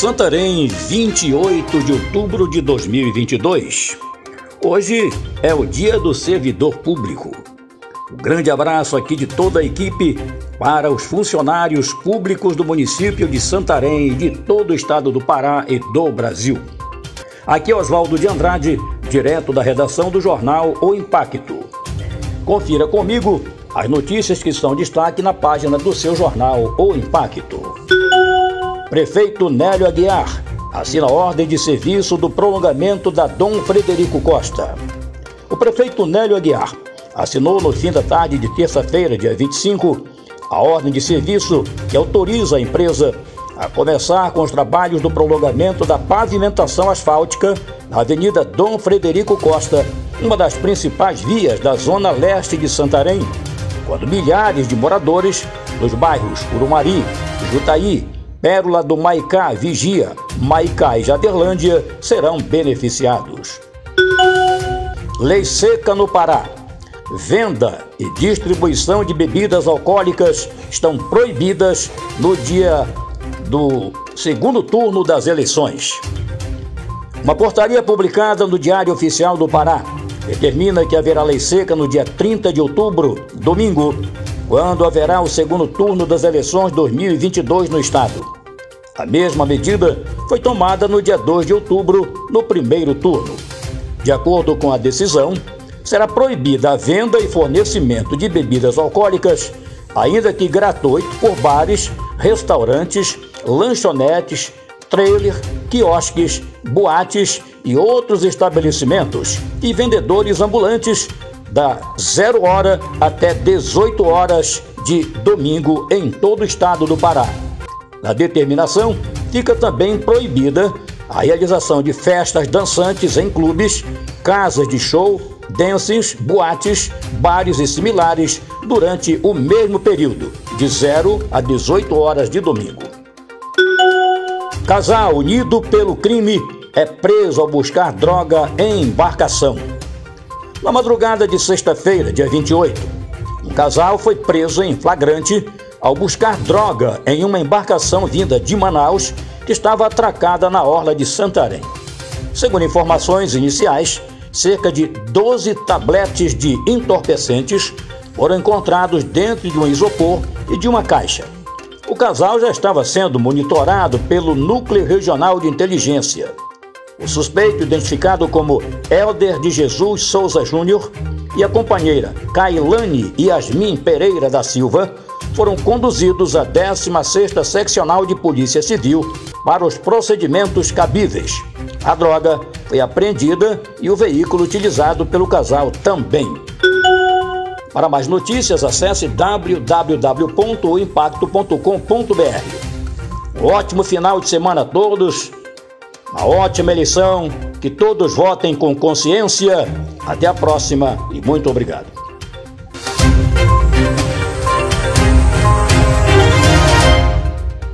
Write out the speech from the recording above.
Santarém, 28 de outubro de 2022. Hoje é o Dia do Servidor Público. Um grande abraço aqui de toda a equipe para os funcionários públicos do município de Santarém e de todo o estado do Pará e do Brasil. Aqui é Oswaldo de Andrade, direto da redação do jornal O Impacto. Confira comigo as notícias que estão em destaque na página do seu jornal O Impacto. Prefeito Nélio Aguiar assina ordem de serviço do prolongamento da Dom Frederico Costa. O prefeito Nélio Aguiar assinou no fim da tarde de terça-feira, dia 25, a ordem de serviço que autoriza a empresa a começar com os trabalhos do prolongamento da pavimentação asfáltica na Avenida Dom Frederico Costa, uma das principais vias da zona leste de Santarém, quando milhares de moradores dos bairros Urumari, Jutaí, Pérola do Maicá, Vigia, Maicá e Jaderlândia serão beneficiados. Lei seca no Pará. Venda e distribuição de bebidas alcoólicas estão proibidas no dia do segundo turno das eleições. Uma portaria publicada no Diário Oficial do Pará determina que haverá lei seca no dia 30 de outubro, domingo, quando haverá o segundo turno das eleições 2022 no estado. A mesma medida foi tomada no dia 2 de outubro, no primeiro turno. De acordo com a decisão, será proibida a venda e fornecimento de bebidas alcoólicas, ainda que gratuito, por bares, restaurantes, lanchonetes, trailer, quiosques, boates e outros estabelecimentos e vendedores ambulantes da 0 hora até 18 horas de domingo em todo o estado do Pará. Na determinação, fica também proibida a realização de festas dançantes em clubes, casas de show, dances, boates, bares e similares durante o mesmo período, de 0 a 18 horas de domingo. Casal unido pelo crime é preso ao buscar droga em embarcação. Na madrugada de sexta-feira, dia 28, um casal foi preso em flagrante ao buscar droga em uma embarcação vinda de Manaus que estava atracada na orla de Santarém. Segundo informações iniciais, cerca de 12 tabletes de entorpecentes foram encontrados dentro de um isopor e de uma caixa. O casal já estava sendo monitorado pelo Núcleo Regional de Inteligência. O suspeito, identificado como Elder de Jesus Souza Júnior, e a companheira Kailane Yasmin Pereira da Silva foram conduzidos à 16ª Seccional de Polícia Civil para os procedimentos cabíveis. A droga foi apreendida e o veículo utilizado pelo casal também. Para mais notícias, acesse www.impacto.com.br. Ótimo final de semana a todos uma ótima eleição, que todos votem com consciência. Até a próxima e muito obrigado.